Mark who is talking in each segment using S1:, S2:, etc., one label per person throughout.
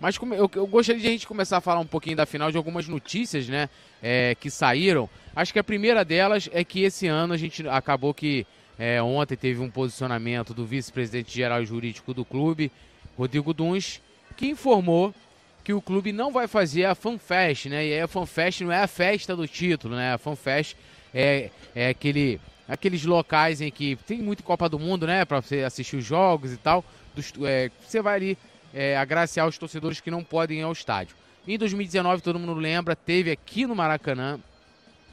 S1: Mas eu, eu, gostaria de a gente começar a falar um pouquinho da final de algumas notícias, né? É, que saíram. Acho que a primeira delas é que esse ano a gente acabou que é, ontem teve um posicionamento do vice-presidente geral jurídico do clube, Rodrigo Duns, que informou que o clube não vai fazer a FanFest, né? E a FanFest não é a festa do título, né? A FanFest é, é aquele, aqueles locais em que tem muito Copa do Mundo, né? Para você assistir os jogos e tal. Dos, é, você vai ali é, agraciar os torcedores que não podem ir ao estádio. Em 2019, todo mundo lembra, teve aqui no Maracanã,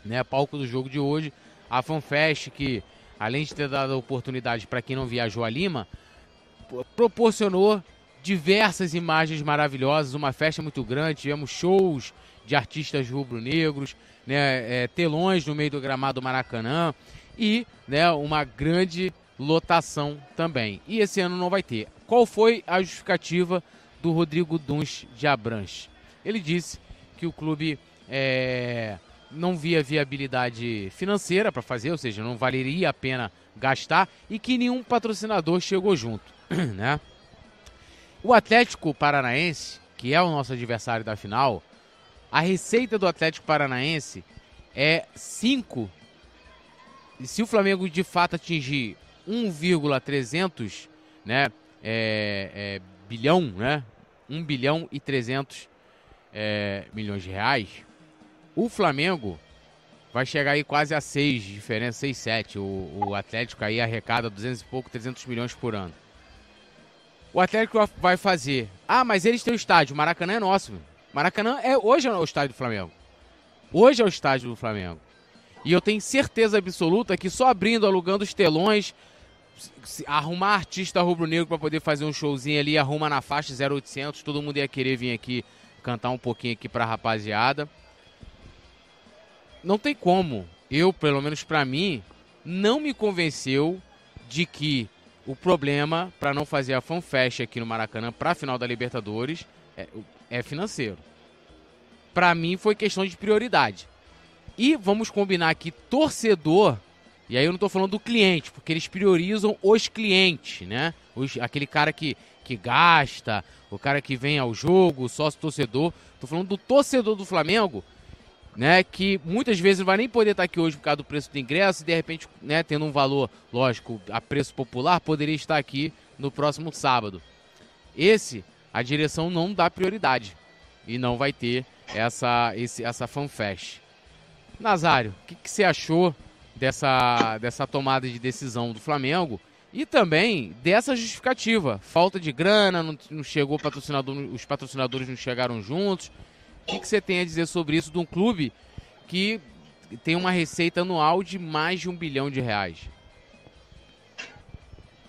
S1: né? Palco do jogo de hoje, a FanFest, que além de ter dado oportunidade para quem não viajou a Lima, proporcionou diversas imagens maravilhosas, uma festa muito grande, tivemos shows de artistas rubro-negros, né, é, telões no meio do gramado Maracanã e né, uma grande lotação também. E esse ano não vai ter. Qual foi a justificativa do Rodrigo Duns de Abranches? Ele disse que o clube é, não via viabilidade financeira para fazer, ou seja, não valeria a pena gastar e que nenhum patrocinador chegou junto, né? O Atlético Paranaense, que é o nosso adversário da final, a receita do Atlético Paranaense é 5. E se o Flamengo de fato atingir 1,300, né, é, é, bilhão, né, 1 bilhão e 300 é, milhões de reais, o Flamengo vai chegar aí quase a 6 de diferença, 6, 7. O, o Atlético aí arrecada 200 e pouco, 300 milhões por ano. O Atlético vai fazer. Ah, mas eles têm o estádio. Maracanã é nosso. Maracanã é hoje é o estádio do Flamengo. Hoje é o estádio do Flamengo. E eu tenho certeza absoluta que só abrindo, alugando os telões, arrumar artista rubro-negro para poder fazer um showzinho ali, arruma na faixa 0800, todo mundo ia querer vir aqui cantar um pouquinho aqui pra rapaziada não tem como. Eu, pelo menos para mim, não me convenceu de que o problema para não fazer a fanfest aqui no Maracanã para a final da Libertadores é, é financeiro. Para mim foi questão de prioridade. E vamos combinar aqui, torcedor, e aí eu não estou falando do cliente, porque eles priorizam os clientes, né? Os, aquele cara que, que gasta, o cara que vem ao jogo, sócio torcedor. Estou falando do torcedor do Flamengo né, que muitas vezes vai nem poder estar aqui hoje por causa do preço do ingresso e de repente, né, tendo um valor, lógico, a preço popular, poderia estar aqui no próximo sábado. Esse, a direção não dá prioridade e não vai ter essa, esse, essa fanfest. Nazário, o que, que você achou dessa, dessa tomada de decisão do Flamengo e também dessa justificativa? Falta de grana, não, não chegou patrocinador, os patrocinadores não chegaram juntos. O que, que você tem a dizer sobre isso de um clube que tem uma receita anual de mais de um bilhão de reais?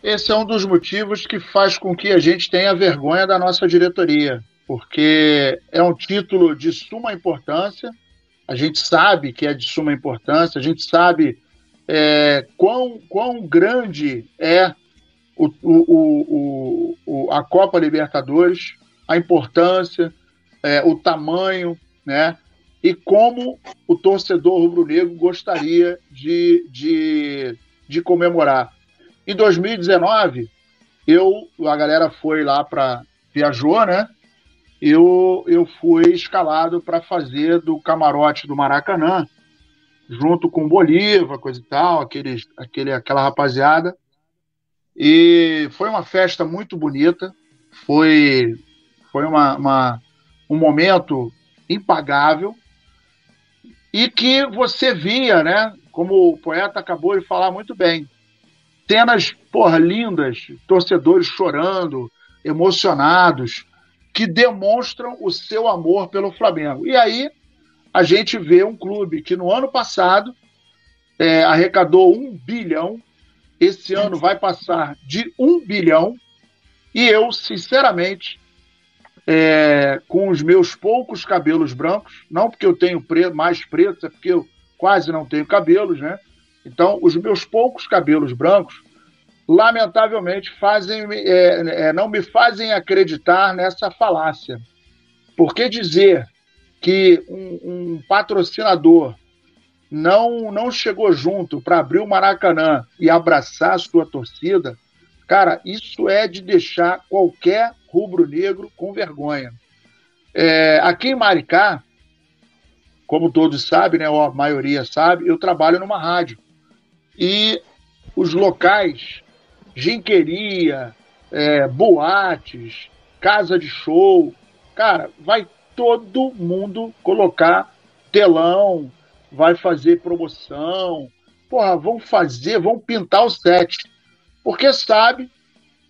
S2: Esse é um dos motivos que faz com que a gente tenha vergonha da nossa diretoria, porque é um título de suma importância, a gente sabe que é de suma importância, a gente sabe é, quão, quão grande é o, o, o, a Copa Libertadores, a importância, é, o tamanho, né? E como o torcedor rubro-negro gostaria de, de, de comemorar. Em 2019, eu, a galera foi lá para viajou, né? Eu, eu fui escalado para fazer do camarote do Maracanã, junto com Bolívar, coisa e tal, aquele, aquele, aquela rapaziada. E foi uma festa muito bonita, foi, foi uma, uma, um momento impagável e que você via, né? Como o poeta acabou de falar muito bem, cenas porra, lindas, torcedores chorando, emocionados, que demonstram o seu amor pelo Flamengo. E aí a gente vê um clube que no ano passado é, arrecadou um bilhão, esse ano vai passar de um bilhão, e eu, sinceramente, é, com os meus poucos cabelos brancos, não porque eu tenho mais pretos, é porque eu quase não tenho cabelos, né? Então, os meus poucos cabelos brancos, lamentavelmente, fazem, é, é, não me fazem acreditar nessa falácia. Porque dizer que um, um patrocinador não, não chegou junto para abrir o Maracanã e abraçar a sua torcida, cara, isso é de deixar qualquer rubro-negro com vergonha. É, aqui em Maricá, como todos sabem, né, ou a maioria sabe, eu trabalho numa rádio. E os locais, ginqueria, é, boates, casa de show, cara, vai todo mundo colocar telão, vai fazer promoção, porra, vão fazer, vão pintar o set, porque sabe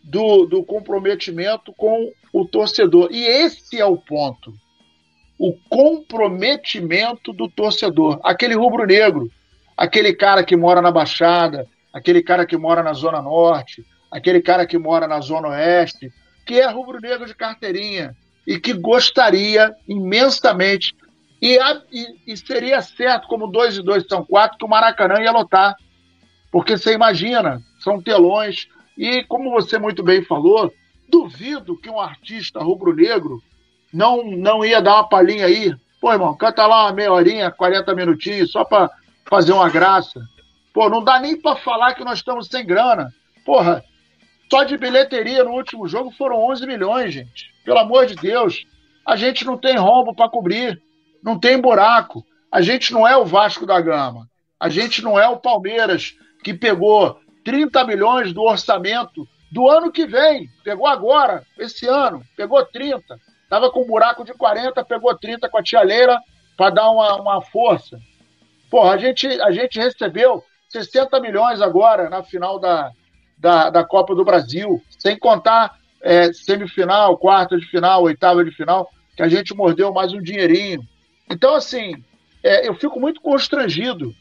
S2: do, do comprometimento com o torcedor. E esse é o ponto. O comprometimento do torcedor. Aquele rubro-negro, aquele cara que mora na Baixada, aquele cara que mora na Zona Norte, aquele cara que mora na Zona Oeste, que é rubro-negro de carteirinha e que gostaria imensamente e, e, e, seria certo, como dois e dois são quatro, que o Maracanã ia lotar. Porque você imagina, são telões. E como você muito bem falou, duvido que um artista rubro-negro não, não ia dar uma palhinha aí. Pô, irmão, canta lá uma meia horinha, 40 minutinhos, só para fazer uma graça. Pô, não dá nem para falar que nós estamos sem grana. Porra, só de bilheteria no último jogo foram 11 milhões, gente. Pelo amor de Deus. A gente não tem rombo para cobrir não tem buraco. A gente não é o Vasco da Gama. A gente não é o Palmeiras, que pegou 30 milhões do orçamento do ano que vem. Pegou agora, esse ano, pegou 30. Estava com um buraco de 40, pegou 30 com a tia Leira para dar uma, uma força. Porra, a gente, a gente recebeu 60 milhões agora na final da, da, da Copa do Brasil, sem contar é, semifinal, quarta de final, oitava de final, que a gente mordeu mais um dinheirinho. Então, assim, é, eu fico muito constrangido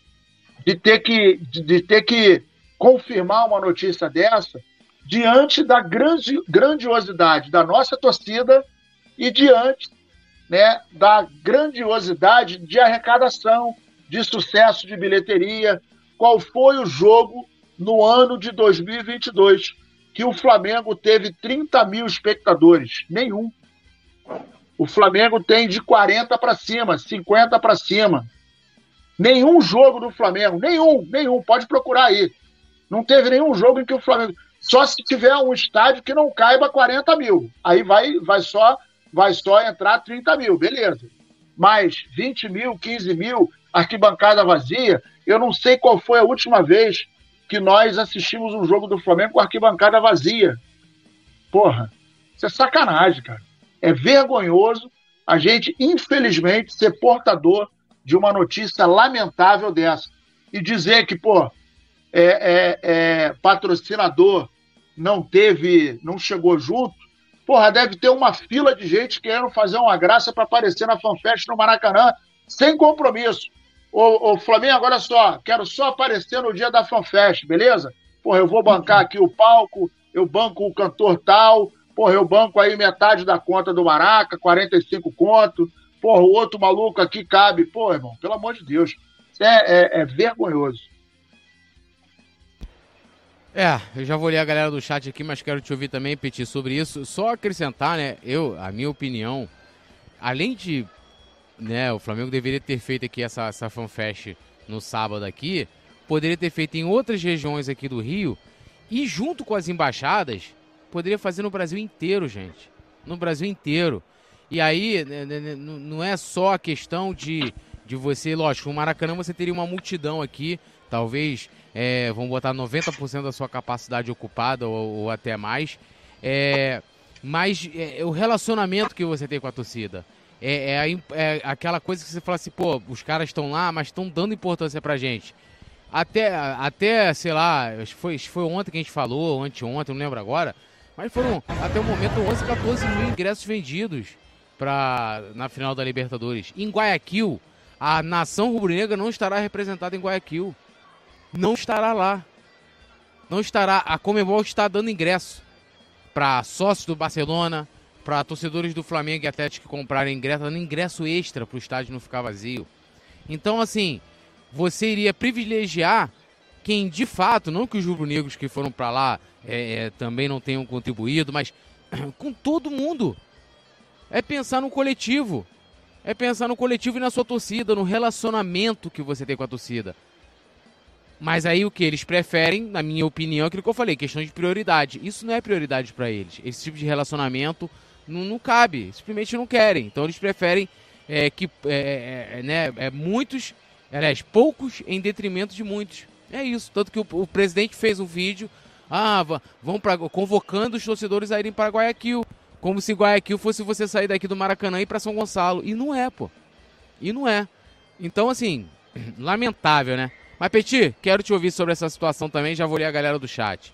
S2: de ter que, de, de, ter que confirmar uma notícia dessa diante da grande, grandiosidade da nossa torcida e diante né, da grandiosidade de arrecadação, de sucesso de bilheteria. Qual foi o jogo no ano de 2022 que o Flamengo teve 30 mil espectadores? Nenhum. O Flamengo tem de 40 para cima, 50 para cima. Nenhum jogo do Flamengo, nenhum, nenhum, pode procurar aí. Não teve nenhum jogo em que o Flamengo. Só se tiver um estádio que não caiba 40 mil. Aí vai, vai, só, vai só entrar 30 mil, beleza. Mas 20 mil, 15 mil, arquibancada vazia. Eu não sei qual foi a última vez que nós assistimos um jogo do Flamengo com arquibancada vazia. Porra, isso é sacanagem, cara. É vergonhoso a gente, infelizmente, ser portador de uma notícia lamentável dessa. E dizer que, pô, é, é, é, patrocinador não teve, não chegou junto, porra, deve ter uma fila de gente querendo fazer uma graça para aparecer na FanFest no Maracanã, sem compromisso. Ô, ô, Flamengo, olha só, quero só aparecer no dia da FanFest, beleza? Porra, eu vou bancar aqui o palco, eu banco o cantor tal, Porra, eu banco aí metade da conta do Maraca, 45 conto. Porra, o outro maluco aqui cabe. Pô, irmão, pelo amor de Deus. Isso é, é, é vergonhoso.
S1: É, eu já vou ler a galera do chat aqui, mas quero te ouvir também, Petit, sobre isso. Só acrescentar, né, eu, a minha opinião, além de, né, o Flamengo deveria ter feito aqui essa, essa fanfest no sábado aqui, poderia ter feito em outras regiões aqui do Rio, e junto com as embaixadas, Poderia fazer no Brasil inteiro, gente. No Brasil inteiro. E aí, né, né, né, não é só a questão de, de você, lógico, no Maracanã você teria uma multidão aqui, talvez, é, vamos botar 90% da sua capacidade ocupada ou, ou até mais. É, mas é, o relacionamento que você tem com a torcida. É, é, é, aquela coisa que você fala assim, pô, os caras estão lá, mas estão dando importância pra gente. Até, até sei lá, foi, foi ontem que a gente falou, anteontem, não lembro agora. Mas foram, até o momento, 11, 14 mil ingressos vendidos pra, na final da Libertadores. Em Guayaquil, a nação rubro-negra não estará representada em Guayaquil. Não estará lá. Não estará. A Comebol está dando ingresso para sócios do Barcelona, para torcedores do Flamengo e Atlético comprarem ingresso, dando ingresso extra para o estádio não ficar vazio. Então, assim, você iria privilegiar quem de fato, não que os rubro-negros que foram para lá é, é, também não tenham contribuído, mas com todo mundo. É pensar no coletivo. É pensar no coletivo e na sua torcida, no relacionamento que você tem com a torcida. Mas aí o que eles preferem, na minha opinião, é aquilo que eu falei, questão de prioridade. Isso não é prioridade para eles. Esse tipo de relacionamento Não, não cabe, simplesmente não querem. Então eles preferem é, que é, é, né, é, muitos, aliás, poucos em detrimento de muitos. É isso. Tanto que o, o presidente fez um vídeo, ah, vão pra, convocando os torcedores a irem para Guayaquil. Como se Guayaquil fosse você sair daqui do Maracanã e ir para São Gonçalo. E não é, pô. E não é. Então, assim, lamentável, né? Mas, Petit, quero te ouvir sobre essa situação também. Já vou ler a galera do chat.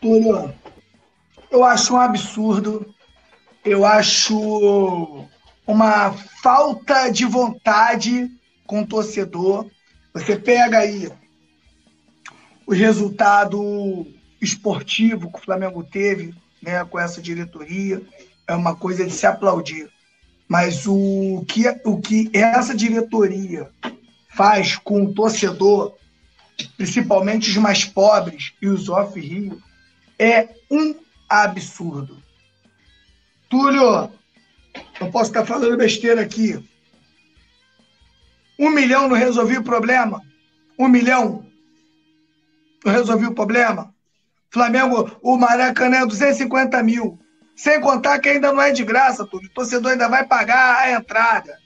S3: Túlio, eu acho um absurdo. Eu acho uma falta de vontade com o torcedor. Você pega aí o resultado esportivo que o Flamengo teve né, com essa diretoria, é uma coisa de se aplaudir. Mas o que, o que essa diretoria faz com o torcedor, principalmente os mais pobres e os off-rio, é um absurdo. Túlio, não posso estar falando besteira aqui. Um milhão não resolveu o problema? Um milhão não resolveu o problema? Flamengo, o Maracanã é 250 mil. Sem contar que ainda não é de graça, tudo. O torcedor ainda vai pagar a entrada.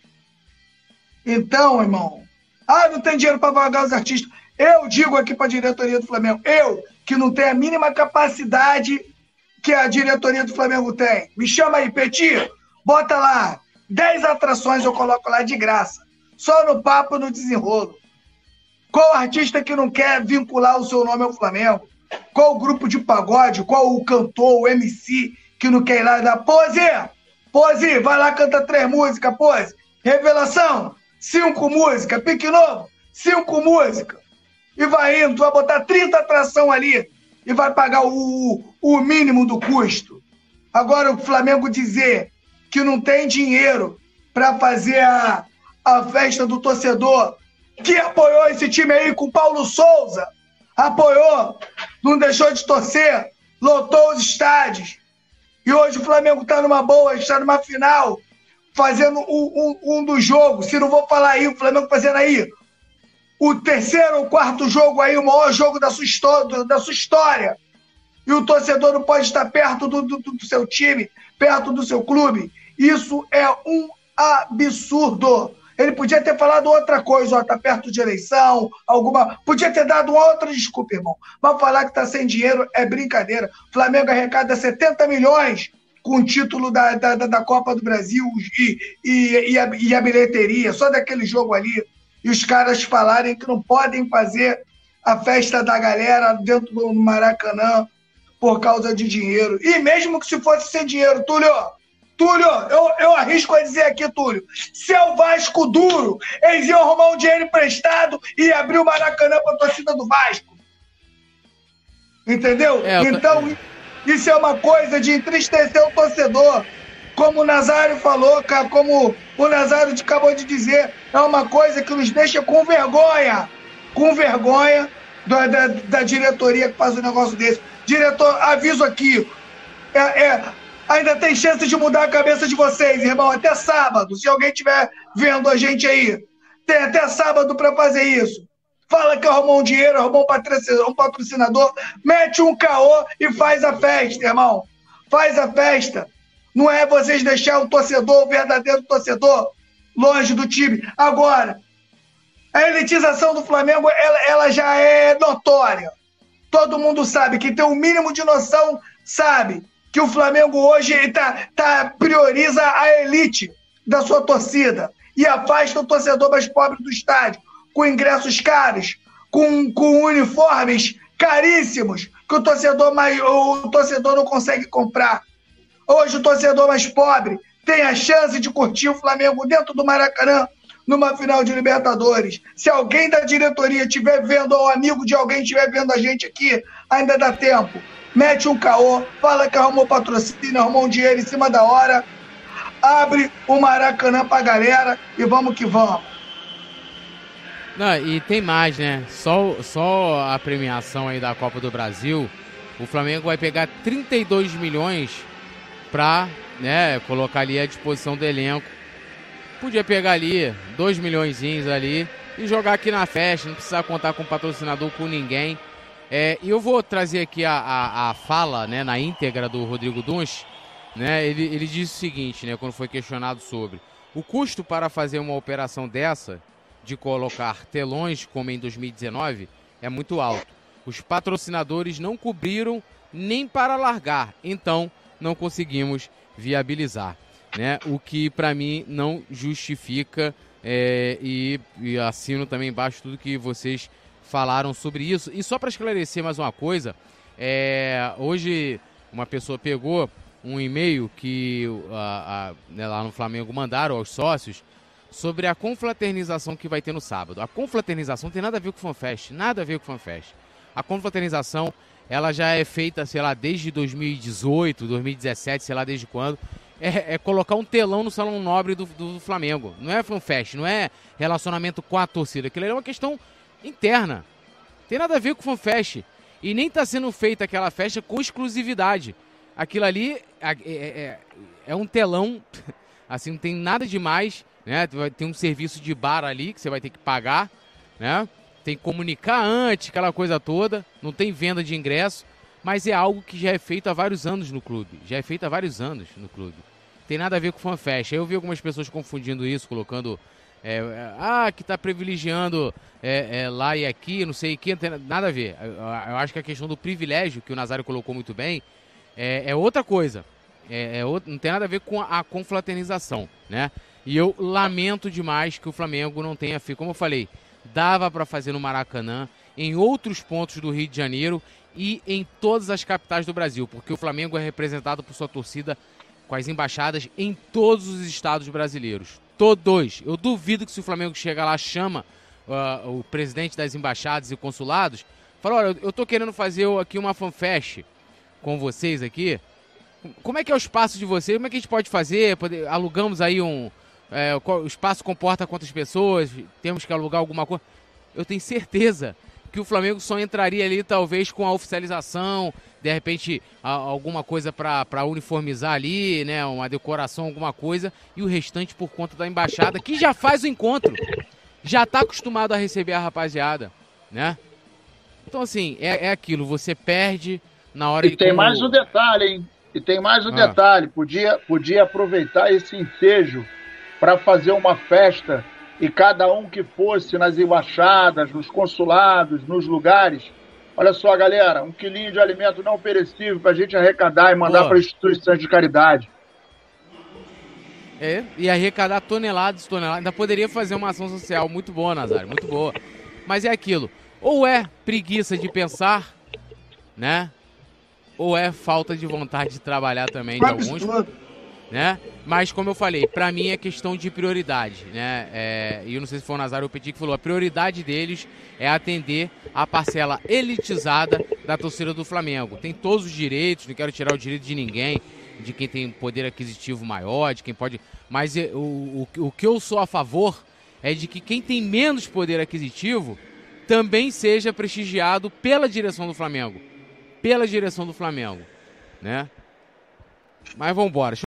S3: Então, irmão, ah, não tem dinheiro para pagar os artistas. Eu digo aqui para a diretoria do Flamengo, eu, que não tenho a mínima capacidade que a diretoria do Flamengo tem. Me chama aí, Petit, bota lá 10 atrações, eu coloco lá de graça. Só no papo, no desenrolo. Qual artista que não quer vincular o seu nome ao Flamengo? Qual o grupo de pagode? Qual o cantor, o MC que não quer ir lá dar pose? Pose, vai lá, canta três músicas, pose. Revelação, cinco músicas. Pique novo, cinco músicas. E vai indo, tu vai botar 30 atração ali e vai pagar o, o mínimo do custo. Agora o Flamengo dizer que não tem dinheiro para fazer a, a festa do torcedor que apoiou esse time aí com Paulo Souza, apoiou, não deixou de torcer, lotou os estádios. E hoje o Flamengo está numa boa, está numa final, fazendo um, um, um dos jogos. Se não vou falar aí, o Flamengo fazendo aí o terceiro ou quarto jogo aí, o maior jogo da sua, história, da sua história. E o torcedor não pode estar perto do, do, do seu time, perto do seu clube. Isso é um absurdo. Ele podia ter falado outra coisa, ó, tá perto de eleição, alguma. Podia ter dado outra desculpa, irmão. Mas falar que tá sem dinheiro é brincadeira. Flamengo arrecada 70 milhões com o título da, da, da Copa do Brasil e, e, e, a, e a bilheteria, só daquele jogo ali. E os caras falarem que não podem fazer a festa da galera dentro do Maracanã por causa de dinheiro. E mesmo que se fosse sem dinheiro, Túlio, Túlio, eu, eu arrisco a dizer aqui, Túlio, se é o Vasco duro, eles iam arrumar um dinheiro emprestado e abrir o Maracanã para a torcida do Vasco. Entendeu? É, então, isso é uma coisa de entristecer o torcedor. Como o Nazário falou, cara, como o Nazário acabou de dizer, é uma coisa que nos deixa com vergonha. Com vergonha da, da, da diretoria que faz um negócio desse. Diretor, aviso aqui. É, é, ainda tem chance de mudar a cabeça de vocês, irmão, até sábado. Se alguém estiver vendo a gente aí, tem até sábado para fazer isso. Fala que arrumou um dinheiro, arrumou um patrocinador, mete um caô e faz a festa, irmão. Faz a festa. Não é vocês deixar o torcedor, o verdadeiro torcedor, longe do time. Agora, a elitização do Flamengo, ela, ela já é notória. Todo mundo sabe, que tem o um mínimo de noção, sabe que o Flamengo hoje tá, tá, prioriza a elite da sua torcida e afasta o torcedor mais pobre do estádio, com ingressos caros, com, com uniformes caríssimos, que o torcedor, mais, o torcedor não consegue comprar. Hoje o torcedor mais pobre tem a chance de curtir o Flamengo dentro do Maracanã numa final de Libertadores. Se alguém da diretoria estiver vendo, ou amigo de alguém estiver vendo a gente aqui, ainda dá tempo mete um caô, fala que arrumou patrocínio, arrumou um dinheiro em cima da hora, abre o Maracanã pra galera e vamos que vamos.
S1: Não, e tem mais, né? Só, só a premiação aí da Copa do Brasil, o Flamengo vai pegar 32 milhões pra né, colocar ali à disposição do elenco. Podia pegar ali 2 milhões ali e jogar aqui na festa, não precisar contar com patrocinador com ninguém. É, e eu vou trazer aqui a, a, a, fala né, na íntegra do Rodrigo Duns, né, ele, ele disse o seguinte, né, quando foi questionado sobre o custo para fazer uma operação dessa, de colocar telões como em 2019, é muito alto. Os patrocinadores não cobriram nem para largar, então não conseguimos viabilizar, né? O que para mim não justifica é, e, e assino também embaixo tudo que vocês falaram sobre isso. E só para esclarecer mais uma coisa, é, hoje uma pessoa pegou um e-mail que a, a, né, lá no Flamengo mandaram aos sócios sobre a confraternização que vai ter no sábado. A confraternização tem nada a ver com o FanFest, nada a ver com o FanFest. A confraternização, ela já é feita, sei lá, desde 2018, 2017, sei lá desde quando. É, é colocar um telão no Salão Nobre do, do Flamengo. Não é FanFest, não é relacionamento com a torcida. Aquilo é uma questão interna. Tem nada a ver com FanFest. E nem está sendo feita aquela festa com exclusividade. Aquilo ali é, é, é, é um telão, assim, não tem nada demais, né? Tem um serviço de bar ali que você vai ter que pagar, né? Tem que comunicar antes, aquela coisa toda. Não tem venda de ingresso, mas é algo que já é feito há vários anos no clube. Já é feito há vários anos no clube. Tem nada a ver com fanfest. Eu vi algumas pessoas confundindo isso, colocando é, é, ah, que está privilegiando é, é, lá e aqui, não sei o que, não tem nada a ver. Eu, acho que a questão do privilégio, que o Nazário colocou muito bem, é, é outra coisa. É, outro, não tem nada a ver com a, a, confraternização, né? E eu lamento demais que o Flamengo não tenha feito. Como eu falei, dava para fazer no Maracanã, em outros pontos do Rio de Janeiro e em todas as capitais do Brasil, porque o Flamengo é representado por sua torcida com as embaixadas em todos os estados brasileiros. Todos. Eu duvido que se o Flamengo chegar lá, chama uh, o presidente das embaixadas e consulados, fala, olha, eu tô querendo fazer aqui uma fanfest com vocês aqui. Como é que é o espaço de vocês? Como é que a gente pode fazer? Alugamos aí um... É, o espaço comporta quantas pessoas? Temos que alugar alguma coisa? Eu tenho certeza que o Flamengo só entraria ali talvez com a oficialização, de repente a, alguma coisa para uniformizar ali, né, uma decoração, alguma coisa, e o restante por conta da embaixada, que já faz o encontro, já está acostumado a receber a rapaziada, né? Então assim, é, é aquilo, você perde na hora
S2: e de... tem como... mais um detalhe, hein? E tem mais um ah. detalhe, podia, podia aproveitar esse ensejo para fazer uma festa e cada um que fosse nas embaixadas, nos consulados, nos lugares. Olha só, galera, um quilinho de alimento não perecível para a gente arrecadar e mandar para instituições de caridade.
S1: É, e arrecadar toneladas e toneladas. Ainda poderia fazer uma ação social muito boa, Nazário, muito boa. Mas é aquilo. Ou é preguiça de pensar, né? Ou é falta de vontade de trabalhar também de alguns né? Mas como eu falei, para mim é questão de prioridade, né? É, e eu não sei se foi o Nazário Petit que falou, a prioridade deles é atender a parcela elitizada da torcida do Flamengo. Tem todos os direitos, não quero tirar o direito de ninguém, de quem tem poder aquisitivo maior, de quem pode. Mas o, o, o que eu sou a favor é de que quem tem menos poder aquisitivo também seja prestigiado pela direção do Flamengo. Pela direção do Flamengo, né? Mas vamos embora.